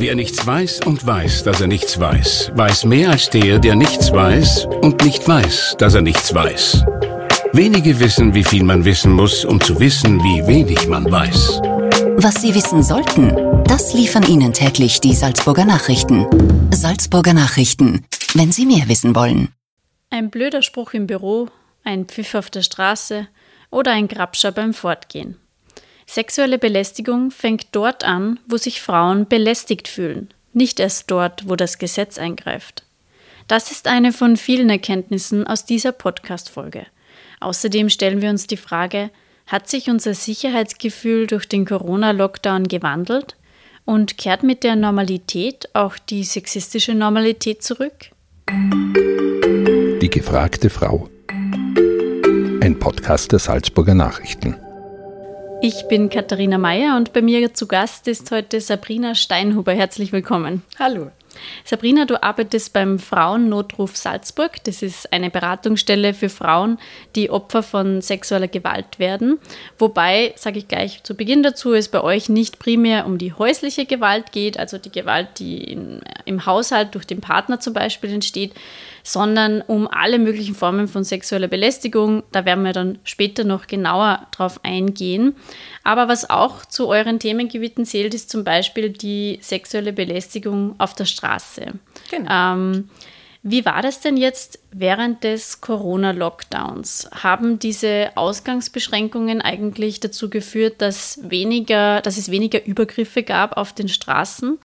Wer nichts weiß und weiß, dass er nichts weiß, weiß mehr als der, der nichts weiß und nicht weiß, dass er nichts weiß. Wenige wissen, wie viel man wissen muss, um zu wissen, wie wenig man weiß. Was Sie wissen sollten, das liefern Ihnen täglich die Salzburger Nachrichten. Salzburger Nachrichten, wenn Sie mehr wissen wollen. Ein blöder Spruch im Büro, ein Pfiff auf der Straße oder ein Grabscher beim Fortgehen. Sexuelle Belästigung fängt dort an, wo sich Frauen belästigt fühlen, nicht erst dort, wo das Gesetz eingreift. Das ist eine von vielen Erkenntnissen aus dieser Podcast-Folge. Außerdem stellen wir uns die Frage, hat sich unser Sicherheitsgefühl durch den Corona-Lockdown gewandelt und kehrt mit der Normalität auch die sexistische Normalität zurück? Die gefragte Frau. Ein Podcast der Salzburger Nachrichten. Ich bin Katharina Mayer und bei mir zu Gast ist heute Sabrina Steinhuber. Herzlich willkommen. Hallo. Sabrina, du arbeitest beim Frauennotruf Salzburg. Das ist eine Beratungsstelle für Frauen, die Opfer von sexueller Gewalt werden. Wobei, sage ich gleich zu Beginn dazu, es bei euch nicht primär um die häusliche Gewalt geht, also die Gewalt, die in, im Haushalt durch den Partner zum Beispiel entsteht, sondern um alle möglichen Formen von sexueller Belästigung. Da werden wir dann später noch genauer drauf eingehen. Aber was auch zu euren Themengebieten zählt, ist zum Beispiel die sexuelle Belästigung auf der Straße. Genau. Ähm, wie war das denn jetzt während des Corona-Lockdowns? Haben diese Ausgangsbeschränkungen eigentlich dazu geführt, dass, weniger, dass es weniger Übergriffe gab auf den Straßen?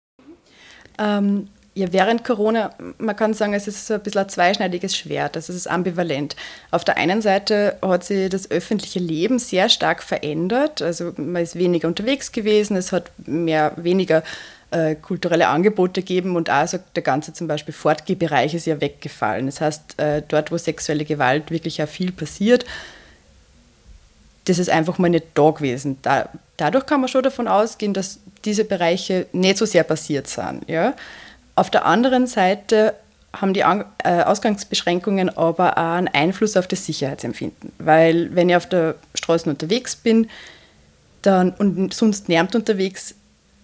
Ähm, ja, während Corona, man kann sagen, es ist so ein bisschen ein zweischneidiges Schwert, also es ist ambivalent. Auf der einen Seite hat sich das öffentliche Leben sehr stark verändert, also man ist weniger unterwegs gewesen, es hat mehr, weniger äh, kulturelle Angebote gegeben und auch so der ganze zum Beispiel Fortgehbereich ist ja weggefallen. Das heißt, äh, dort, wo sexuelle Gewalt wirklich auch viel passiert, das ist einfach mal nicht da gewesen. Da, dadurch kann man schon davon ausgehen, dass diese Bereiche nicht so sehr passiert sind. Ja? Auf der anderen Seite haben die äh, Ausgangsbeschränkungen aber auch einen Einfluss auf das Sicherheitsempfinden. Weil wenn ich auf der Straße unterwegs bin dann, und sonst niemand unterwegs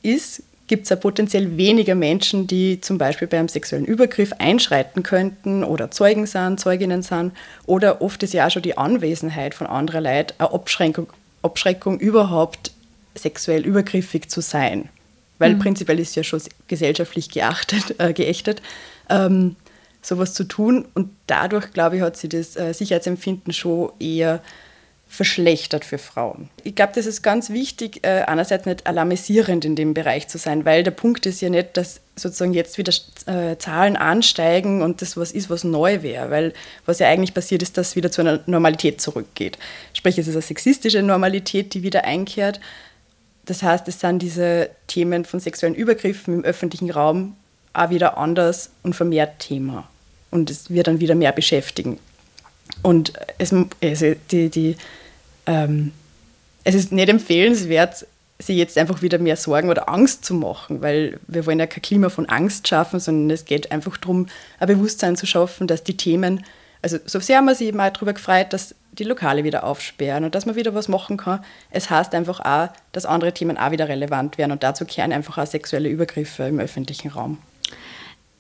ist, gibt es ja potenziell weniger Menschen, die zum Beispiel beim sexuellen Übergriff einschreiten könnten oder Zeugen sind, Zeuginnen sind. Oder oft ist ja auch schon die Anwesenheit von anderen Leuten eine Abschränkung, Abschreckung überhaupt sexuell übergriffig zu sein weil mhm. prinzipiell ist ja schon gesellschaftlich geachtet, äh, geächtet, ähm, sowas zu tun. Und dadurch, glaube ich, hat sich das äh, Sicherheitsempfinden schon eher verschlechtert für Frauen. Ich glaube, das ist ganz wichtig, äh, einerseits nicht alarmisierend in dem Bereich zu sein, weil der Punkt ist ja nicht, dass sozusagen jetzt wieder äh, Zahlen ansteigen und das was ist, was neu wäre, weil was ja eigentlich passiert ist, dass wieder zu einer Normalität zurückgeht. Sprich, es ist eine sexistische Normalität, die wieder einkehrt das heißt, es sind diese Themen von sexuellen Übergriffen im öffentlichen Raum auch wieder anders und vermehrt Thema. Und es wird dann wieder mehr beschäftigen. Und es, also die, die, ähm, es ist nicht empfehlenswert, sich jetzt einfach wieder mehr Sorgen oder Angst zu machen, weil wir wollen ja kein Klima von Angst schaffen, sondern es geht einfach darum, ein Bewusstsein zu schaffen, dass die Themen, also so sehr haben wir sich eben auch darüber gefreut, dass die Lokale wieder aufsperren und dass man wieder was machen kann. Es heißt einfach auch, dass andere Themen auch wieder relevant werden und dazu kehren einfach auch sexuelle Übergriffe im öffentlichen Raum.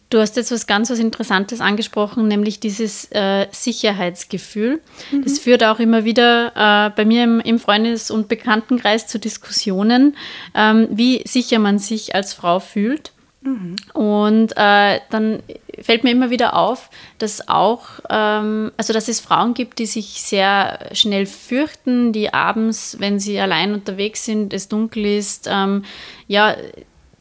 Du hast jetzt was ganz was Interessantes angesprochen, nämlich dieses äh, Sicherheitsgefühl. Mhm. Das führt auch immer wieder äh, bei mir im, im, Freundes- und Bekanntenkreis zu Diskussionen, ähm, wie sicher man sich als Frau fühlt. Mhm. Und äh, dann fällt mir immer wieder auf, dass auch, ähm, also dass es Frauen gibt, die sich sehr schnell fürchten, die abends, wenn sie allein unterwegs sind, es dunkel ist, ähm, ja,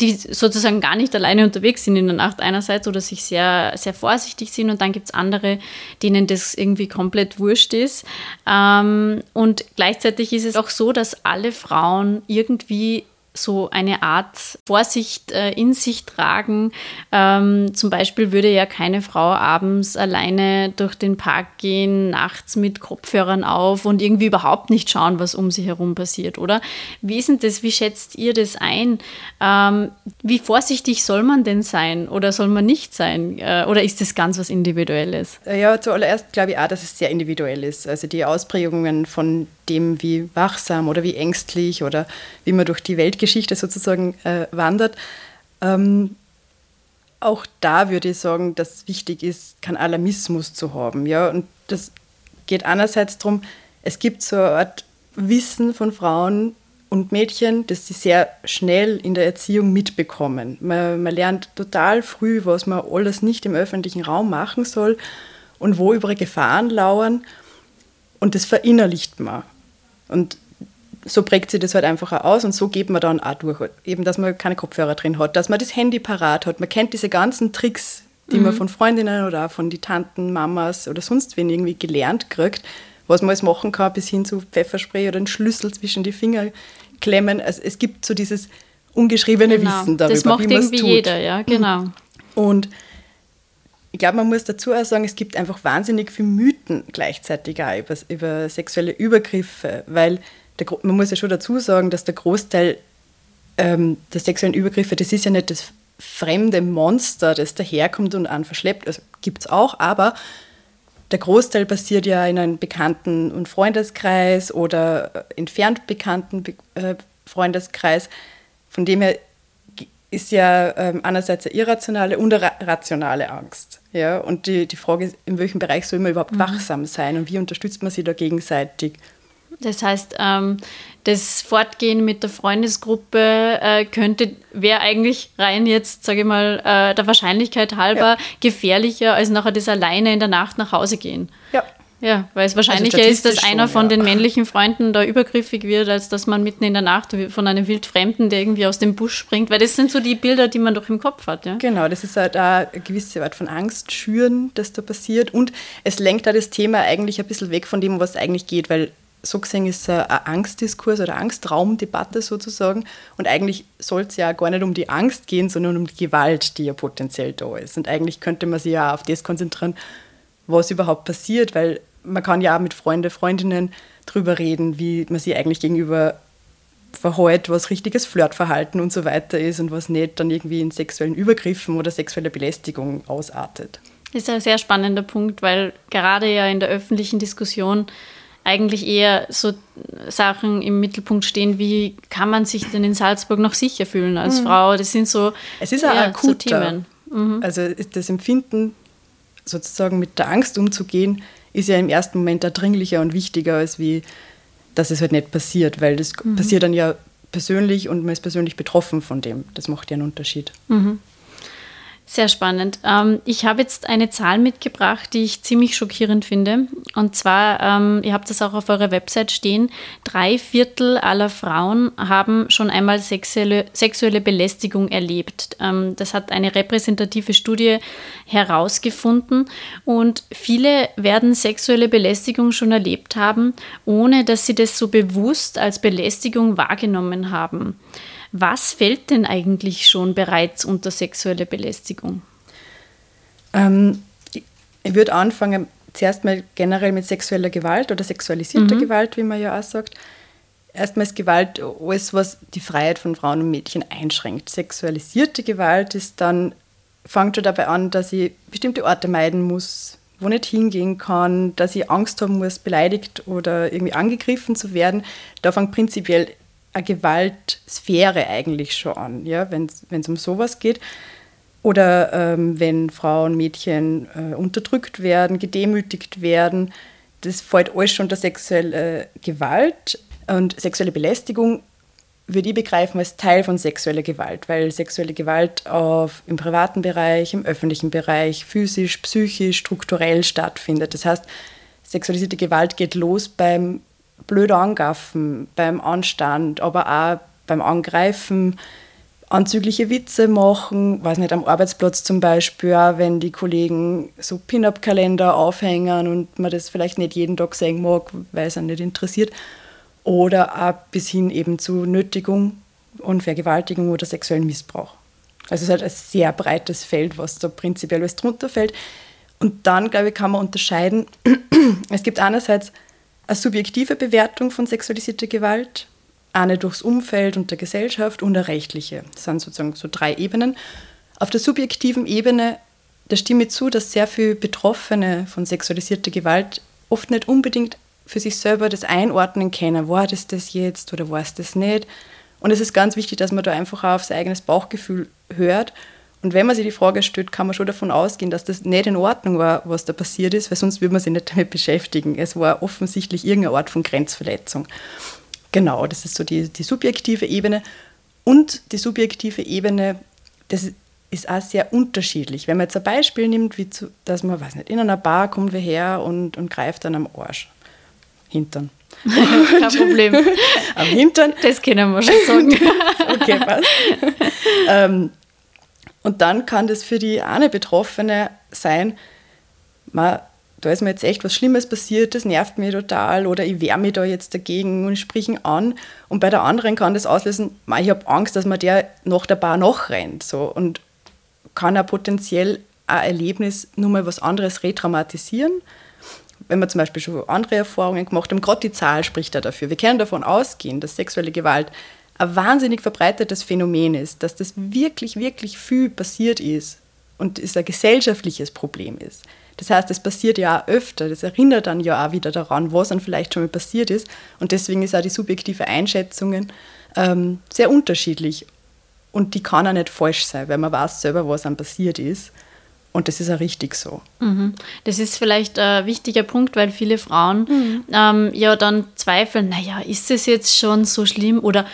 die sozusagen gar nicht alleine unterwegs sind in der Nacht einerseits oder sich sehr, sehr vorsichtig sind und dann gibt es andere, denen das irgendwie komplett wurscht ist. Ähm, und gleichzeitig ist es auch so, dass alle Frauen irgendwie so eine Art Vorsicht äh, in sich tragen. Ähm, zum Beispiel würde ja keine Frau abends alleine durch den Park gehen, nachts mit Kopfhörern auf und irgendwie überhaupt nicht schauen, was um sie herum passiert, oder? Wie ist denn das? Wie schätzt ihr das ein? Ähm, wie vorsichtig soll man denn sein oder soll man nicht sein? Äh, oder ist das ganz was Individuelles? Ja, zuallererst glaube ich auch, dass es sehr individuell ist. Also die Ausprägungen von dem, wie wachsam oder wie ängstlich oder wie man durch die Weltgeschichte sozusagen äh, wandert, Ähm, auch da würde ich sagen, dass wichtig ist, keinen Alarmismus zu haben. Ja? Und das geht einerseits darum, es gibt so eine Art Wissen von Frauen und Mädchen, das sie sehr schnell in der Erziehung mitbekommen. Man, man lernt total früh, was man alles nicht im öffentlichen Raum machen soll und wo über Gefahren lauern. Und das verinnerlicht man. Und so prägt sich das halt einfach auch aus und so geht man dann auch durch. Eben, dass man keine Kopfhörer drin hat, dass man das Handy parat hat. Man kennt diese ganzen Tricks, die mhm. man von Freundinnen oder auch von die Tanten, Mamas oder sonst wen irgendwie gelernt kriegt, was man alles machen kann, bis hin zu Pfefferspray oder einen Schlüssel zwischen die Finger klemmen. Also es gibt so dieses ungeschriebene genau. Wissen darüber, das macht wie irgendwie tut. jeder, ja, genau. Und ich glaube, man muss dazu auch sagen, es gibt einfach wahnsinnig viele Mythen gleichzeitig auch über, über sexuelle Übergriffe, weil der, man muss ja schon dazu sagen, dass der Großteil ähm, der sexuellen Übergriffe, das ist ja nicht das fremde Monster, das daherkommt und einen verschleppt. Also gibt es auch, aber der Großteil passiert ja in einem Bekannten- und Freundeskreis oder entfernt bekannten äh, Freundeskreis. Von dem her ist ja ähm, einerseits eine irrationale und eine rationale Angst. Ja? Und die, die Frage ist, in welchem Bereich soll man überhaupt mhm. wachsam sein und wie unterstützt man sich da gegenseitig? Das heißt, ähm, das Fortgehen mit der Freundesgruppe äh, könnte, wäre eigentlich rein jetzt, sage ich mal, äh, der Wahrscheinlichkeit halber ja. gefährlicher, als nachher das alleine in der Nacht nach Hause gehen. Ja. Ja, weil es also wahrscheinlicher also ist, dass einer schon, von ja. den männlichen Freunden da übergriffig wird, als dass man mitten in der Nacht von einem Wildfremden, der irgendwie aus dem Busch springt, weil das sind so die Bilder, die man doch im Kopf hat. Ja? Genau, das ist halt eine gewisse Art von Angst schüren, das da passiert und es lenkt da das Thema eigentlich ein bisschen weg von dem, was eigentlich geht, weil so gesehen ist es ein Angstdiskurs oder Angstraumdebatte sozusagen. Und eigentlich soll es ja gar nicht um die Angst gehen, sondern um die Gewalt, die ja potenziell da ist. Und eigentlich könnte man sich ja auf das konzentrieren, was überhaupt passiert, weil man kann ja auch mit Freunden, Freundinnen drüber reden, wie man sich eigentlich gegenüber verhält, was richtiges Flirtverhalten und so weiter ist und was nicht dann irgendwie in sexuellen Übergriffen oder sexueller Belästigung ausartet. Das ist ein sehr spannender Punkt, weil gerade ja in der öffentlichen Diskussion eigentlich eher so Sachen im Mittelpunkt stehen, wie kann man sich denn in Salzburg noch sicher fühlen als mhm. Frau? Das sind so, es ist ja, akut, so Themen. Mhm. Also das Empfinden, sozusagen mit der Angst umzugehen, ist ja im ersten Moment dringlicher und wichtiger, als wie, dass es halt nicht passiert, weil das mhm. passiert dann ja persönlich und man ist persönlich betroffen von dem. Das macht ja einen Unterschied. Mhm. Sehr spannend. Ähm, ich habe jetzt eine Zahl mitgebracht, die ich ziemlich schockierend finde. Und zwar, ähm, ihr habt das auch auf eurer Website stehen, drei Viertel aller Frauen haben schon einmal sexuelle, sexuelle Belästigung erlebt. Ähm, das hat eine repräsentative Studie herausgefunden. Und viele werden sexuelle Belästigung schon erlebt haben, ohne dass sie das so bewusst als Belästigung wahrgenommen haben. Was fällt denn eigentlich schon bereits unter sexuelle Belästigung? Ähm, ich würde anfangen, zuerst mal generell mit sexueller Gewalt oder sexualisierter mhm. Gewalt, wie man ja auch sagt. Erstmal ist Gewalt alles, was die Freiheit von Frauen und Mädchen einschränkt. Sexualisierte Gewalt ist dann, fängt schon dabei an, dass ich bestimmte Orte meiden muss, wo nicht hingehen kann, dass ich Angst haben muss, beleidigt oder irgendwie angegriffen zu werden. Da fängt prinzipiell eine Gewaltsphäre eigentlich schon an, ja, wenn es um sowas geht. Oder ähm, wenn Frauen, Mädchen äh, unterdrückt werden, gedemütigt werden. Das fällt alles schon unter sexuelle Gewalt. Und sexuelle Belästigung würde ich begreifen als Teil von sexueller Gewalt, weil sexuelle Gewalt auf, im privaten Bereich, im öffentlichen Bereich, physisch, psychisch, strukturell stattfindet. Das heißt, sexualisierte Gewalt geht los beim blöd angaffen beim Anstand, aber auch beim Angreifen, anzügliche Witze machen, weiß nicht, am Arbeitsplatz zum Beispiel, auch wenn die Kollegen so Pin-Up-Kalender aufhängen und man das vielleicht nicht jeden Tag sehen mag, weil es einen nicht interessiert. Oder auch bis hin eben zu Nötigung und Vergewaltigung oder sexuellen Missbrauch. Also es ist halt ein sehr breites Feld, was da prinzipiell alles drunter fällt. Und dann, glaube ich, kann man unterscheiden, es gibt einerseits eine subjektive Bewertung von sexualisierter Gewalt, eine durchs Umfeld und der Gesellschaft und eine rechtliche. Das sind sozusagen so drei Ebenen. Auf der subjektiven Ebene, da stimme ich zu, dass sehr viele Betroffene von sexualisierter Gewalt oft nicht unbedingt für sich selber das einordnen können, war das das jetzt oder war es das nicht. Und es ist ganz wichtig, dass man da einfach auch auf sein eigenes Bauchgefühl hört. Und wenn man sich die Frage stellt, kann man schon davon ausgehen, dass das nicht in Ordnung war, was da passiert ist, weil sonst würde man sich nicht damit beschäftigen. Es war offensichtlich irgendeine Art von Grenzverletzung. Genau, das ist so die, die subjektive Ebene. Und die subjektive Ebene, das ist auch sehr unterschiedlich. Wenn man jetzt ein Beispiel nimmt, wie zu, dass man, weiß nicht, in einer Bar kommt wer her und, und greift dann am Arsch. Hintern. Kein Problem. am Hintern. Das können wir schon sagen. okay, passt. ähm, und dann kann das für die eine Betroffene sein, man, da ist mir jetzt echt was Schlimmes passiert, das nervt mich total oder ich wehre mich da jetzt dagegen und ich sprich ihn an. Und bei der anderen kann das auslösen, man, ich habe Angst, dass man der nach der Bar noch rennt. So. Und kann auch potenziell ein Erlebnis nur mal was anderes retraumatisieren. Wenn wir zum Beispiel schon andere Erfahrungen gemacht haben, gerade die Zahl spricht da dafür. Wir können davon ausgehen, dass sexuelle Gewalt ein wahnsinnig verbreitetes Phänomen ist, dass das wirklich, wirklich viel passiert ist und es ein gesellschaftliches Problem ist. Das heißt, es passiert ja auch öfter, das erinnert dann ja auch wieder daran, was dann vielleicht schon mal passiert ist. Und deswegen ist auch die subjektive Einschätzungen ähm, sehr unterschiedlich. Und die kann auch nicht falsch sein, weil man weiß selber, was dann passiert ist. Und das ist auch richtig so. Mhm. Das ist vielleicht ein wichtiger Punkt, weil viele Frauen mhm. ähm, ja dann zweifeln, naja, ist das jetzt schon so schlimm oder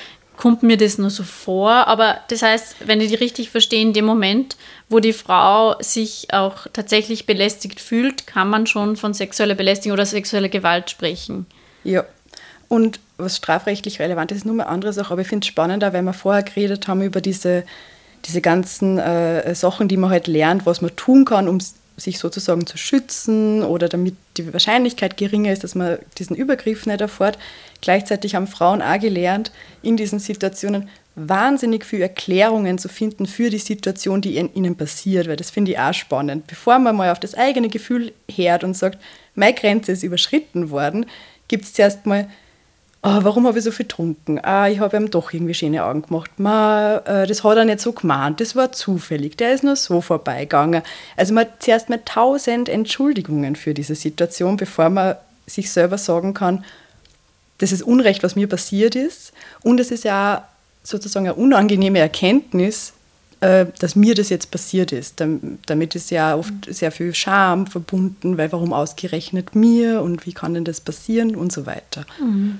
kommt mir das nur so vor? Aber das heißt, wenn ich die richtig verstehe, in dem Moment, wo die Frau sich auch tatsächlich belästigt fühlt, kann man schon von sexueller Belästigung oder sexueller Gewalt sprechen. Ja. Und was strafrechtlich relevant ist, ist nur eine andere Sache. Aber ich finde es spannender, weil wir vorher geredet haben über diese, diese ganzen äh, Sachen, die man halt lernt, was man tun kann, um sich sozusagen zu schützen oder damit die Wahrscheinlichkeit geringer ist, dass man diesen Übergriff nicht erfährt. Gleichzeitig haben Frauen auch gelernt, in diesen Situationen wahnsinnig viele Erklärungen zu finden für die Situation, die ihnen passiert, weil das finde ich auch spannend. Bevor man mal auf das eigene Gefühl hört und sagt, meine Grenze ist überschritten worden, gibt es zuerst mal oh, warum habe ich so viel getrunken? Ah, ich habe ihm doch irgendwie schöne Augen gemacht. Ma, äh, das hat er nicht so gemeint, das war zufällig, der ist nur so vorbeigegangen. Also man hat zuerst mal tausend Entschuldigungen für diese Situation, bevor man sich selber sagen kann, das ist Unrecht, was mir passiert ist. Und es ist ja sozusagen eine unangenehme Erkenntnis, äh, dass mir das jetzt passiert ist. Damit ist ja oft sehr viel Scham verbunden, weil warum ausgerechnet mir und wie kann denn das passieren und so weiter. Mhm.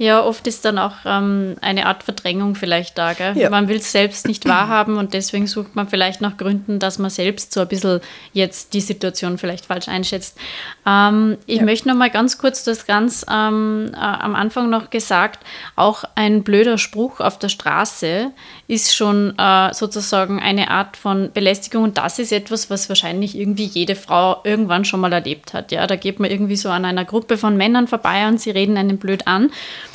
Ja, oft ist dann auch ähm, eine Art Verdrängung vielleicht da. Gell? Ja. Man will es selbst nicht wahrhaben und deswegen sucht man vielleicht nach Gründen, dass man selbst so ein bisschen jetzt die Situation vielleicht falsch einschätzt. Ähm, ich ja. möchte noch mal ganz kurz das ganz ähm, äh, am Anfang noch gesagt, auch ein blöder Spruch auf der Straße ist schon äh, sozusagen eine Art von Belästigung und das ist etwas, was wahrscheinlich irgendwie jede Frau irgendwann schon mal erlebt hat. Ja, da geht man irgendwie so an einer Gruppe von Männern vorbei und sie reden einen blöd an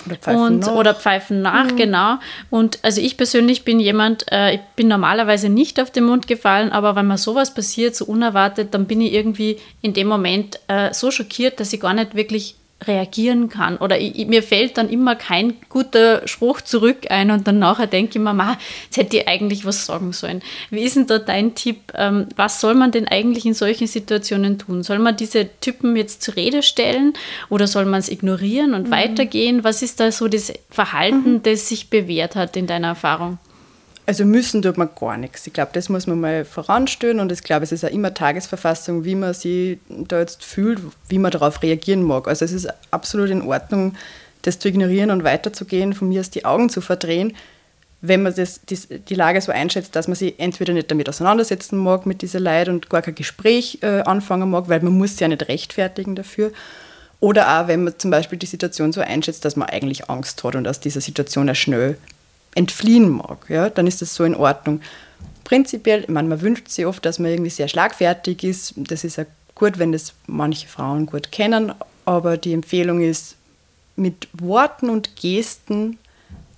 oder pfeifen und, nach. Oder pfeifen nach, mhm. genau. Und also ich persönlich bin jemand, äh, ich bin normalerweise nicht auf den Mund gefallen, aber wenn mir sowas passiert, so unerwartet, dann bin ich irgendwie in dem Moment äh, so schockiert, dass ich gar nicht wirklich reagieren kann. Oder ich, mir fällt dann immer kein guter Spruch zurück ein und dann nachher denke ich mir, ma, jetzt hätte ich eigentlich was sagen sollen. Wie ist denn da dein Tipp? Ähm, was soll man denn eigentlich in solchen Situationen tun? Soll man diese Typen jetzt zur Rede stellen oder soll man es ignorieren und mhm. weitergehen? Was ist da so das Verhalten, mhm. das sich bewährt hat in deiner Erfahrung? Also müssen tut man gar nichts. Ich glaube, das muss man mal voranstellen und ich glaube, es ist auch immer Tagesverfassung, wie man sich da jetzt fühlt, wie man darauf reagieren mag. Also es ist absolut in Ordnung, das zu ignorieren und weiterzugehen, von mir aus die Augen zu verdrehen, wenn man das, die, die Lage so einschätzt, dass man sich entweder nicht damit auseinandersetzen mag mit dieser Leid und gar kein Gespräch äh, anfangen mag, weil man muss ja nicht rechtfertigen dafür. Oder auch, wenn man zum Beispiel die Situation so einschätzt, dass man eigentlich Angst hat und aus dieser Situation ja schnell entfliehen mag, ja, dann ist das so in Ordnung. Prinzipiell, ich meine, man wünscht sich oft, dass man irgendwie sehr schlagfertig ist. Das ist ja gut, wenn das manche Frauen gut kennen, aber die Empfehlung ist, mit Worten und Gesten,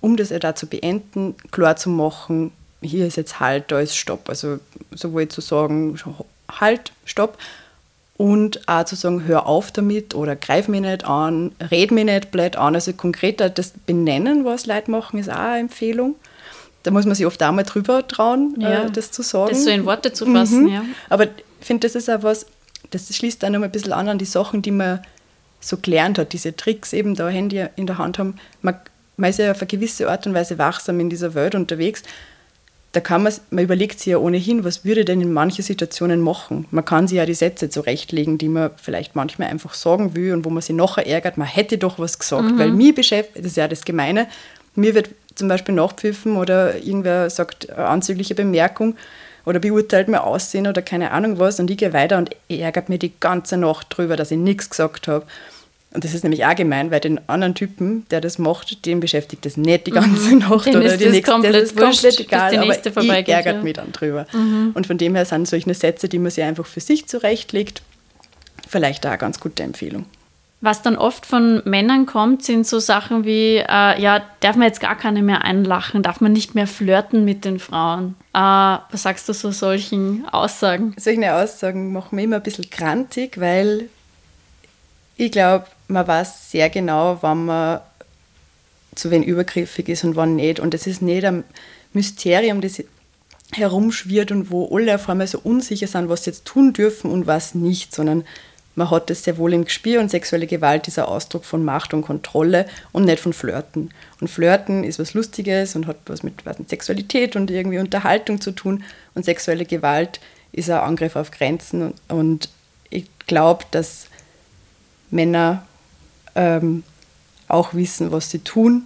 um das ja da zu beenden, klar zu machen, hier ist jetzt Halt, da ist Stopp. Also sowohl zu sagen, Halt, Stopp, und auch zu sagen, hör auf damit oder greif mich nicht an, red mich nicht blöd an. Also konkreter das Benennen, was Leute machen, ist auch eine Empfehlung. Da muss man sich oft auch mal drüber trauen, äh, ja, äh, das zu sagen. Das so in Worte zu fassen, mhm. ja. Aber ich finde, das ist auch was, das schließt dann noch ein bisschen an an die Sachen, die man so gelernt hat, diese Tricks eben da Handy in der Hand haben. Man man ist ja auf eine gewisse Art und Weise wachsam in dieser Welt unterwegs. Da kann man, man überlegt sich ja ohnehin, was würde denn in manchen Situationen machen. Man kann sich ja die Sätze zurechtlegen, die man vielleicht manchmal einfach sagen will und wo man sich nachher ärgert, man hätte doch was gesagt, mhm. weil mir beschäftigt, das ist ja das Gemeine, mir wird zum Beispiel nachpfiffen oder irgendwer sagt eine anzügliche Bemerkung oder beurteilt mir Aussehen oder keine Ahnung was und ich gehe weiter und ärgert mir die ganze Nacht drüber, dass ich nichts gesagt habe. Und das ist nämlich auch gemein, weil den anderen Typen, der das macht, den beschäftigt das nicht die ganze mhm. Nacht den oder die nächste. Komplett das ist komplett egal, die nächste aber ich ärgert ja. mich dann drüber. Mhm. Und von dem her sind solche Sätze, die man sich einfach für sich zurechtlegt, vielleicht auch eine ganz gute Empfehlung. Was dann oft von Männern kommt, sind so Sachen wie, äh, ja, darf man jetzt gar keine mehr einlachen, darf man nicht mehr flirten mit den Frauen. Äh, was sagst du zu solchen Aussagen? Solche Aussagen machen mich immer ein bisschen grantig, weil ich glaube, man weiß sehr genau, wann man zu wen übergriffig ist und wann nicht. Und es ist nicht ein Mysterium, das herumschwirrt und wo alle auf einmal so unsicher sind, was sie jetzt tun dürfen und was nicht, sondern man hat es sehr wohl im Gespür und sexuelle Gewalt ist ein Ausdruck von Macht und Kontrolle und nicht von Flirten. Und Flirten ist was Lustiges und hat was mit, was Sexualität und irgendwie Unterhaltung zu tun und sexuelle Gewalt ist ein Angriff auf Grenzen und, und ich glaube, dass Männer ähm, auch wissen, was sie tun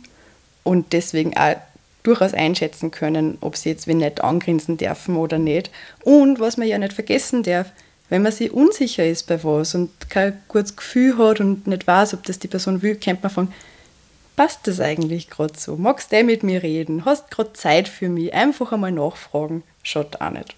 und deswegen auch durchaus einschätzen können, ob sie jetzt wen nicht angrinsen dürfen oder nicht. Und was man ja nicht vergessen darf, wenn man sich unsicher ist bei was und kein gutes Gefühl hat und nicht weiß, ob das die Person will, kennt man fragen, passt das eigentlich gerade so? Magst du mit mir reden? Hast gerade Zeit für mich? Einfach einmal nachfragen, schaut auch nicht.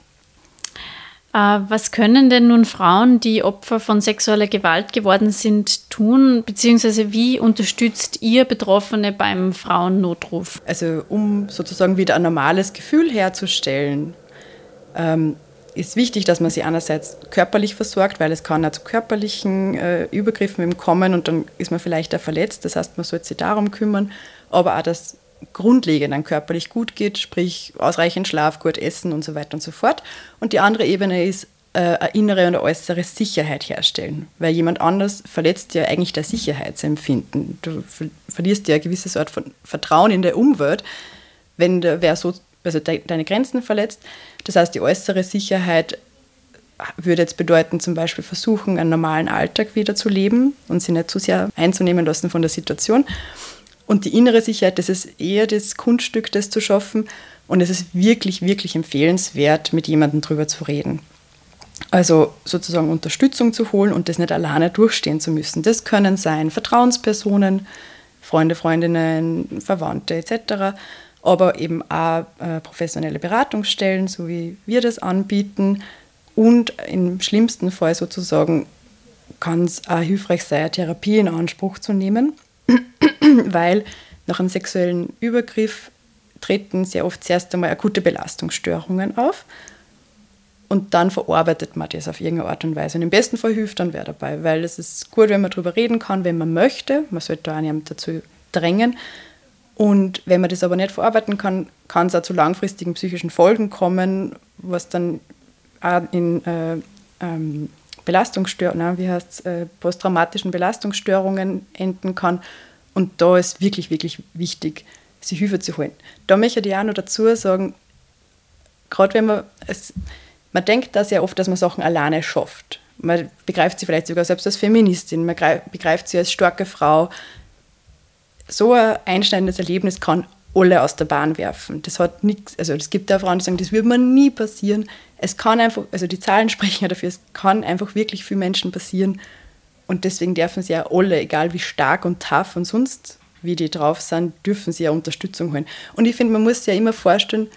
Äh, was können denn nun Frauen, die Opfer von sexueller Gewalt geworden sind, tun? Beziehungsweise wie unterstützt ihr Betroffene beim Frauennotruf? Also um sozusagen wieder ein normales Gefühl herzustellen, ähm, ist wichtig, dass man sie einerseits körperlich versorgt, weil es kann auch zu körperlichen äh, Übergriffen kommen und dann ist man vielleicht auch verletzt. Das heißt, man sollte sich darum kümmern, aber auch, dass grundlegend dann körperlich gut geht, sprich ausreichend Schlaf, gut essen und so weiter und so fort. Und die andere Ebene ist äh, eine innere und eine äußere Sicherheit herstellen, weil jemand anders verletzt ja eigentlich das Sicherheitsempfinden. Du verlierst ja eine gewisse Art von Vertrauen in der Umwelt, wenn der, wer so also de deine Grenzen verletzt. Das heißt, die äußere Sicherheit würde jetzt bedeuten, zum Beispiel versuchen, einen normalen Alltag wieder zu leben und sich nicht zu sehr einzunehmen lassen von der Situation. Und die innere Sicherheit, das ist eher das Kunststück, das zu schaffen. Und es ist wirklich, wirklich empfehlenswert, mit jemandem drüber zu reden. Also sozusagen Unterstützung zu holen und das nicht alleine durchstehen zu müssen. Das können sein Vertrauenspersonen, Freunde, Freundinnen, Verwandte etc. Aber eben auch äh, professionelle Beratungsstellen, so wie wir das anbieten. Und im schlimmsten Fall sozusagen kann es auch hilfreich sein, Therapie in Anspruch zu nehmen weil nach einem sexuellen Übergriff treten sehr oft zuerst einmal akute Belastungsstörungen auf und dann verarbeitet man das auf irgendeine Art und Weise. Und im besten Fall hilft dann wer dabei, weil es ist gut, wenn man darüber reden kann, wenn man möchte. Man sollte auch niemand dazu drängen. Und wenn man das aber nicht verarbeiten kann, kann es auch zu langfristigen psychischen Folgen kommen, was dann auch in äh, ähm, Belastungsstörungen, wie heißt äh, posttraumatischen Belastungsstörungen enden kann. Und da ist wirklich, wirklich wichtig, sich Hilfe zu holen. Da möchte ich auch noch dazu sagen, gerade wenn man, es, man denkt da sehr oft, dass man Sachen alleine schafft. Man begreift sie vielleicht sogar selbst als Feministin, man begreift sie als starke Frau. So ein einschneidendes Erlebnis kann alle aus der Bahn werfen. Das hat nichts, also es gibt da Frauen, die sagen, das würde mir nie passieren. Es kann einfach, also die Zahlen sprechen ja dafür, es kann einfach wirklich viel Menschen passieren. Und deswegen dürfen sie ja alle, egal wie stark und tough und sonst wie die drauf sind, dürfen sie ja Unterstützung holen. Und ich finde, man muss sich ja immer vorstellen,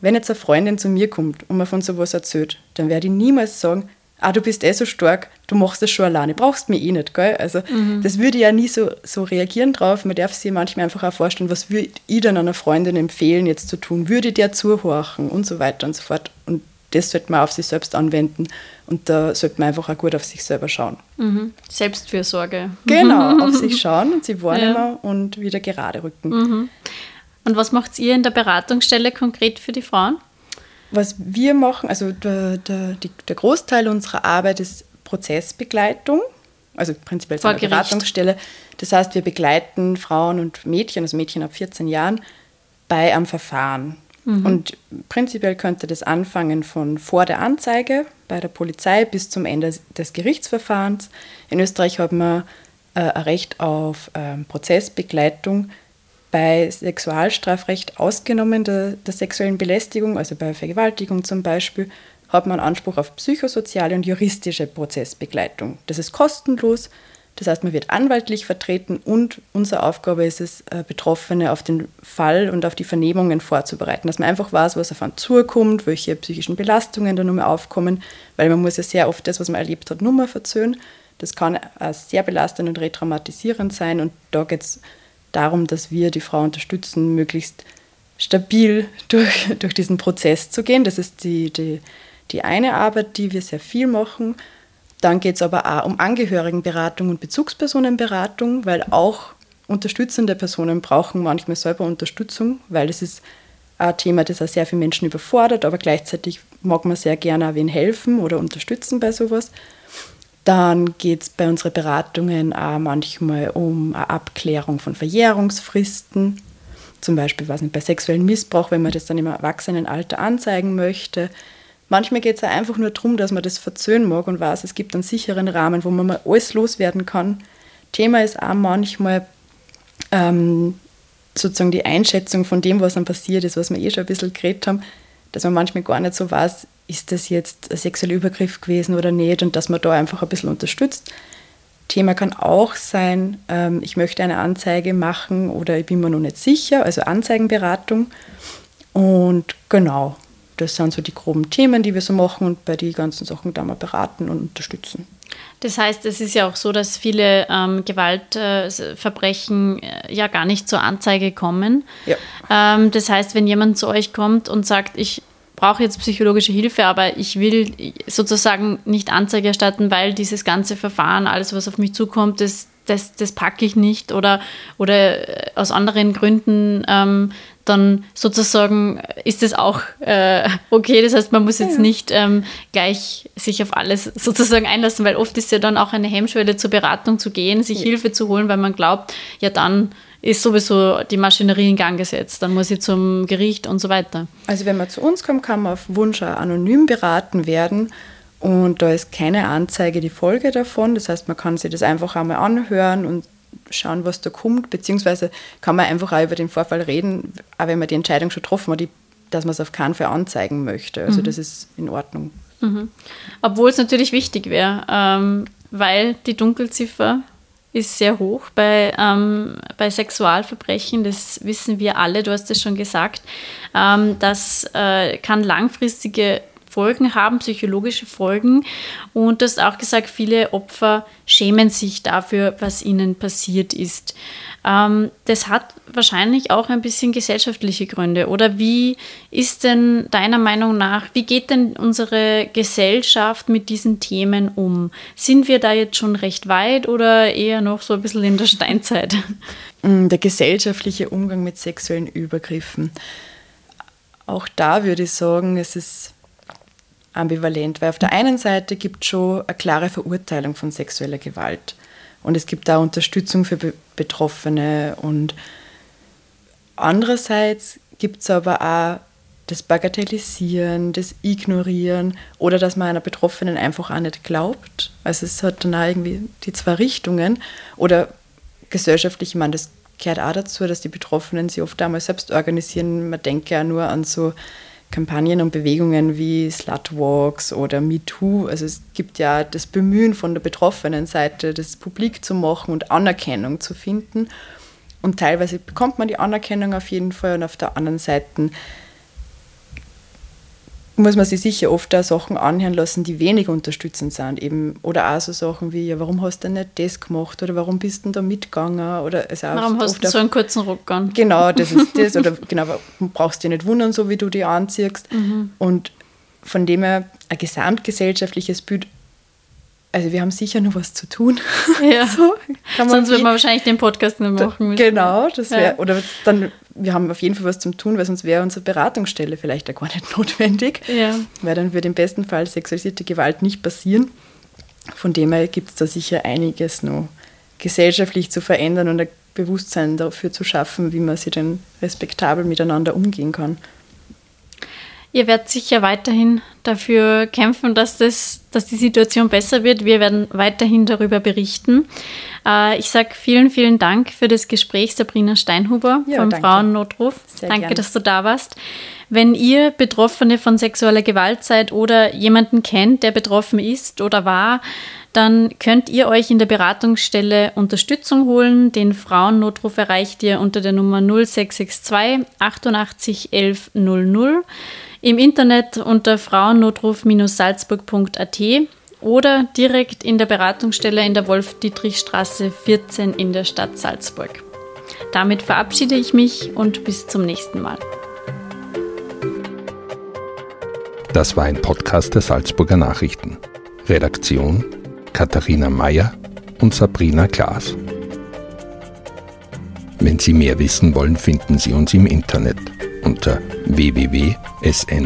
wenn jetzt eine Freundin zu mir kommt und mir von sowas erzählt, dann werde ich niemals sagen, ah, du bist eh so stark, du machst das schon alleine, brauchst mich eh nicht, gell? Also mhm. das würde ich ja nie so, so reagieren drauf. Man darf sich manchmal einfach auch vorstellen, was würde ich dann einer Freundin empfehlen, jetzt zu tun? Würde ich der zuhorchen und so weiter und so fort. Und das sollte man auf sich selbst anwenden und da sollte man einfach auch gut auf sich selber schauen. Mhm. Selbstfürsorge. Genau, auf sich schauen und sie wahrnehmen ja. und wieder gerade rücken. Mhm. Und was macht ihr in der Beratungsstelle konkret für die Frauen? Was wir machen, also der, der, der Großteil unserer Arbeit ist Prozessbegleitung. also prinzipiell eine Beratungsstelle. Das heißt, wir begleiten Frauen und Mädchen, also Mädchen ab 14 Jahren, bei einem Verfahren. Mhm. Und prinzipiell könnte das anfangen von vor der Anzeige bei der Polizei bis zum Ende des Gerichtsverfahrens. In Österreich haben wir äh, ein Recht auf äh, Prozessbegleitung bei Sexualstrafrecht ausgenommen der, der sexuellen Belästigung, also bei Vergewaltigung zum Beispiel, hat man Anspruch auf psychosoziale und juristische Prozessbegleitung. Das ist kostenlos, das heißt, man wird anwaltlich vertreten und unsere Aufgabe ist es, äh, Betroffene auf den Fall und auf die Vernehmungen vorzubereiten, dass man einfach weiß, was auf einen zukommt, welche psychischen Belastungen da nur aufkommen, weil man muss ja sehr oft das, was man erlebt hat, nur mal verzögern. Das kann sehr belastend und retraumatisierend sein und da geht es darum, dass wir die Frau unterstützen, möglichst stabil durch, durch diesen Prozess zu gehen. Das ist die, die, die eine Arbeit, die wir sehr viel machen. Dann geht es aber auch um Angehörigenberatung und Bezugspersonenberatung, weil auch unterstützende Personen brauchen manchmal selber Unterstützung, weil es ist ein Thema, das auch sehr viele Menschen überfordert, aber gleichzeitig mag man sehr gerne auch wen helfen oder unterstützen bei sowas. Dann geht es bei unseren Beratungen auch manchmal um eine Abklärung von Verjährungsfristen, zum Beispiel was nicht, bei sexuellem Missbrauch, wenn man das dann im Erwachsenenalter anzeigen möchte. Manchmal geht es auch einfach nur darum, dass man das verzögern mag und weiß, es gibt einen sicheren Rahmen, wo man mal alles loswerden kann. Thema ist auch manchmal ähm, sozusagen die Einschätzung von dem, was dann passiert ist, was wir eh schon ein bisschen geredet haben, dass man manchmal gar nicht so weiß, ist das jetzt ein sexueller Übergriff gewesen oder nicht und dass man da einfach ein bisschen unterstützt. Thema kann auch sein, ähm, ich möchte eine Anzeige machen oder ich bin mir noch nicht sicher, also Anzeigenberatung. Und genau, das sind so die groben Themen, die wir so machen und bei den ganzen Sachen da mal beraten und unterstützen. Das heißt, es ist ja auch so, dass viele ähm, Gewaltverbrechen äh, ja gar nicht zur Anzeige kommen. Ja. Ähm, das heißt, wenn jemand zu euch kommt und sagt, ich brauche jetzt psychologische Hilfe, aber ich will sozusagen nicht Anzeige erstatten, weil dieses ganze Verfahren, alles, was auf mich zukommt, das, das, das packe ich nicht oder, oder äh, aus anderen Gründen ähm, dann sozusagen ist es auch äh, okay. Das heißt, man muss jetzt nicht ähm, gleich sich auf alles sozusagen einlassen, weil oft ist ja dann auch eine Hemmschwelle zur Beratung zu gehen, sich. Hilfe zu holen, weil man glaubt, ja dann ist sowieso die Maschinerie in Gang gesetzt, dann muss ich zum Gericht und so weiter. Also wenn man zu uns kommt, kann man auf Wunsch anonym beraten werden und da ist keine Anzeige die Folge davon. Das heißt, man kann sich das einfach einmal anhören und schauen, was da kommt, beziehungsweise kann man einfach auch über den Vorfall reden, auch wenn man die Entscheidung schon getroffen hat, dass man es auf keinen Fall anzeigen möchte. Also mhm. das ist in Ordnung. Mhm. Obwohl es natürlich wichtig wäre, ähm, weil die Dunkelziffer ist sehr hoch bei, ähm, bei Sexualverbrechen, das wissen wir alle, du hast es schon gesagt. Ähm, das äh, kann langfristige Folgen haben, psychologische Folgen. Und du hast auch gesagt, viele Opfer schämen sich dafür, was ihnen passiert ist. Ähm, das hat wahrscheinlich auch ein bisschen gesellschaftliche Gründe. Oder wie ist denn deiner Meinung nach, wie geht denn unsere Gesellschaft mit diesen Themen um? Sind wir da jetzt schon recht weit oder eher noch so ein bisschen in der Steinzeit? Der gesellschaftliche Umgang mit sexuellen Übergriffen. Auch da würde ich sagen, es ist ambivalent, weil auf der einen Seite gibt es schon eine klare Verurteilung von sexueller Gewalt und es gibt da Unterstützung für Be Betroffene und andererseits gibt es aber auch das Bagatellisieren, das Ignorieren oder dass man einer Betroffenen einfach auch nicht glaubt. Also es hat dann auch irgendwie die zwei Richtungen oder gesellschaftlich, ich meine, das gehört auch dazu, dass die Betroffenen sich oft einmal selbst organisieren. Man denkt ja nur an so Kampagnen und Bewegungen wie Slutwalks oder MeToo. Also es gibt ja das Bemühen von der betroffenen Seite, das publik zu machen und Anerkennung zu finden. Und teilweise bekommt man die Anerkennung auf jeden Fall und auf der anderen Seite muss man sich sicher oft auch Sachen anhören lassen, die wenig unterstützend sind. Eben, oder auch so Sachen wie, ja, warum hast du denn nicht das gemacht? Oder warum bist du denn da mitgegangen? Oder also warum hast du so einen kurzen Rock an? Genau, das ist das. Oder genau, brauchst dich nicht wundern, so wie du die anziehst. Mhm. Und von dem her ein gesamtgesellschaftliches Bild also wir haben sicher noch was zu tun. Ja. so, Sonst würden wir wahrscheinlich den Podcast nicht machen müssen. Genau, das wäre, ja. oder dann, wir haben auf jeden Fall was zum tun, weil sonst wäre unsere Beratungsstelle vielleicht auch gar nicht notwendig. Ja. Weil dann würde im besten Fall sexualisierte Gewalt nicht passieren. von dem her gibt es da sicher einiges noch gesellschaftlich zu verändern und ein Bewusstsein dafür zu schaffen, wie man sich denn respektabel miteinander umgehen kann. Ihr werdet sicher weiterhin dafür kämpfen, dass, das, dass die Situation besser wird. Wir werden weiterhin darüber berichten. Äh, ich sage vielen, vielen Dank für das Gespräch, Sabrina Steinhuber ja, vom danke. Frauennotruf. Sehr danke, gern. dass du da warst. Wenn ihr Betroffene von sexueller Gewalt seid oder jemanden kennt, der betroffen ist oder war, dann könnt ihr euch in der Beratungsstelle Unterstützung holen. Den Frauennotruf erreicht ihr unter der Nummer 0662 88 11 00 im Internet unter frauennotruf-salzburg.at oder direkt in der Beratungsstelle in der Wolf-Dietrich-Straße 14 in der Stadt Salzburg. Damit verabschiede ich mich und bis zum nächsten Mal. Das war ein Podcast der Salzburger Nachrichten. Redaktion Katharina Mayer und Sabrina Klaas. Wenn Sie mehr wissen wollen, finden Sie uns im Internet unter www.sn.at.